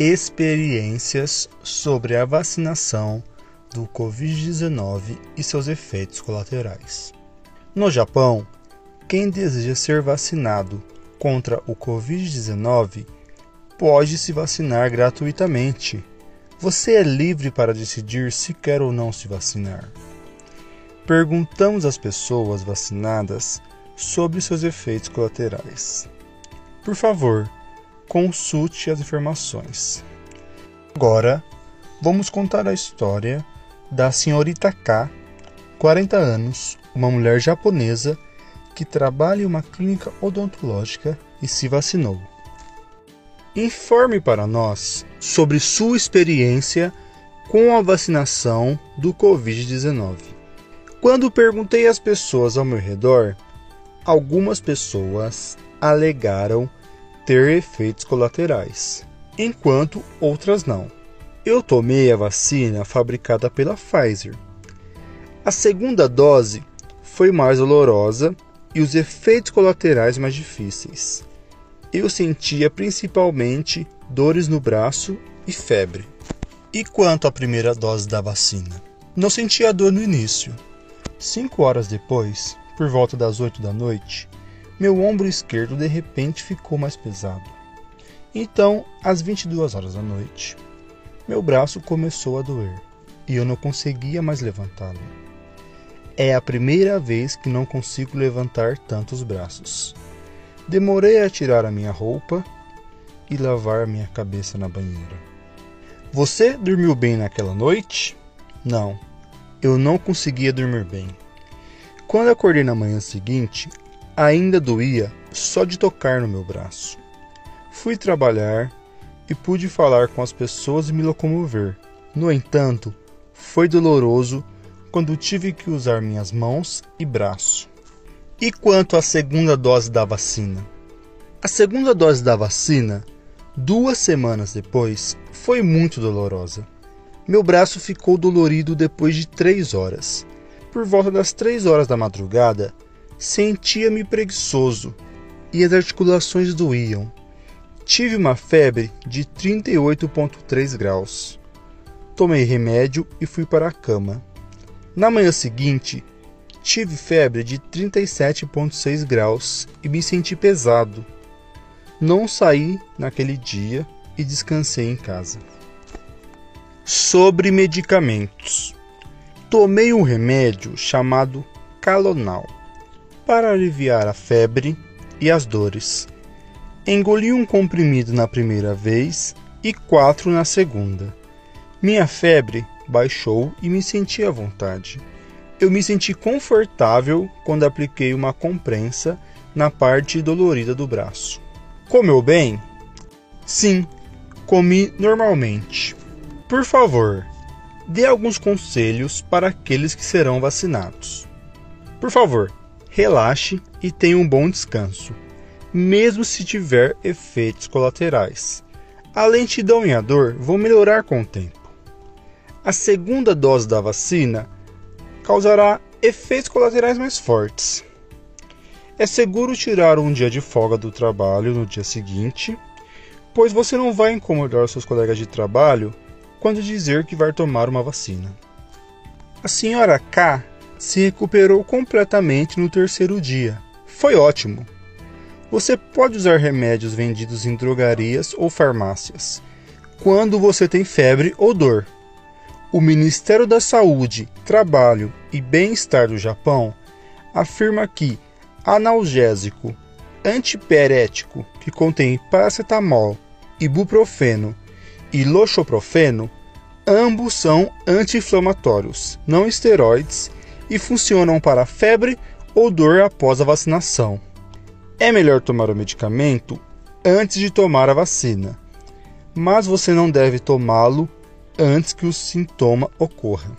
experiências sobre a vacinação do Covid-19 e seus efeitos colaterais. No Japão, quem deseja ser vacinado contra o Covid-19 pode se vacinar gratuitamente. Você é livre para decidir se quer ou não se vacinar. Perguntamos às pessoas vacinadas sobre seus efeitos colaterais. Por favor, consulte as informações. Agora, vamos contar a história da senhorita K, 40 anos, uma mulher japonesa que trabalha em uma clínica odontológica e se vacinou. Informe para nós sobre sua experiência com a vacinação do Covid-19. Quando perguntei às pessoas ao meu redor, algumas pessoas alegaram ter efeitos colaterais, enquanto outras não. Eu tomei a vacina fabricada pela Pfizer. A segunda dose foi mais dolorosa e os efeitos colaterais mais difíceis eu sentia principalmente dores no braço e febre. E quanto à primeira dose da vacina? Não sentia dor no início. Cinco horas depois, por volta das oito da noite, meu ombro esquerdo de repente ficou mais pesado. Então, às 22 horas da noite, meu braço começou a doer e eu não conseguia mais levantá-lo. É a primeira vez que não consigo levantar tantos braços. Demorei a tirar a minha roupa e lavar minha cabeça na banheira. Você dormiu bem naquela noite? Não, eu não conseguia dormir bem. Quando acordei na manhã seguinte, ainda doía só de tocar no meu braço. Fui trabalhar e pude falar com as pessoas e me locomover. No entanto, foi doloroso quando tive que usar minhas mãos e braço. E quanto à segunda dose da vacina? A segunda dose da vacina, duas semanas depois, foi muito dolorosa. Meu braço ficou dolorido depois de três horas. Por volta das três horas da madrugada, sentia-me preguiçoso e as articulações doíam. Tive uma febre de 38,3 graus. Tomei remédio e fui para a cama. Na manhã seguinte, Tive febre de 37,6 graus e me senti pesado. Não saí naquele dia e descansei em casa. Sobre medicamentos. Tomei um remédio chamado Calonal para aliviar a febre e as dores. Engoli um comprimido na primeira vez e quatro na segunda. Minha febre baixou e me senti à vontade. Eu me senti confortável quando apliquei uma comprensa na parte dolorida do braço. Comeu bem? Sim, comi normalmente. Por favor, dê alguns conselhos para aqueles que serão vacinados. Por favor, relaxe e tenha um bom descanso, mesmo se tiver efeitos colaterais. A lentidão e a dor vão melhorar com o tempo. A segunda dose da vacina causará efeitos colaterais mais fortes. É seguro tirar um dia de folga do trabalho no dia seguinte, pois você não vai incomodar seus colegas de trabalho quando dizer que vai tomar uma vacina. A senhora K se recuperou completamente no terceiro dia. Foi ótimo. Você pode usar remédios vendidos em drogarias ou farmácias quando você tem febre ou dor. O Ministério da Saúde, Trabalho e Bem-Estar do Japão afirma que analgésico antipirético que contém paracetamol, ibuprofeno e loxoprofeno, ambos são anti-inflamatórios, não esteroides e funcionam para febre ou dor após a vacinação. É melhor tomar o medicamento antes de tomar a vacina, mas você não deve tomá-lo antes que o sintoma ocorra.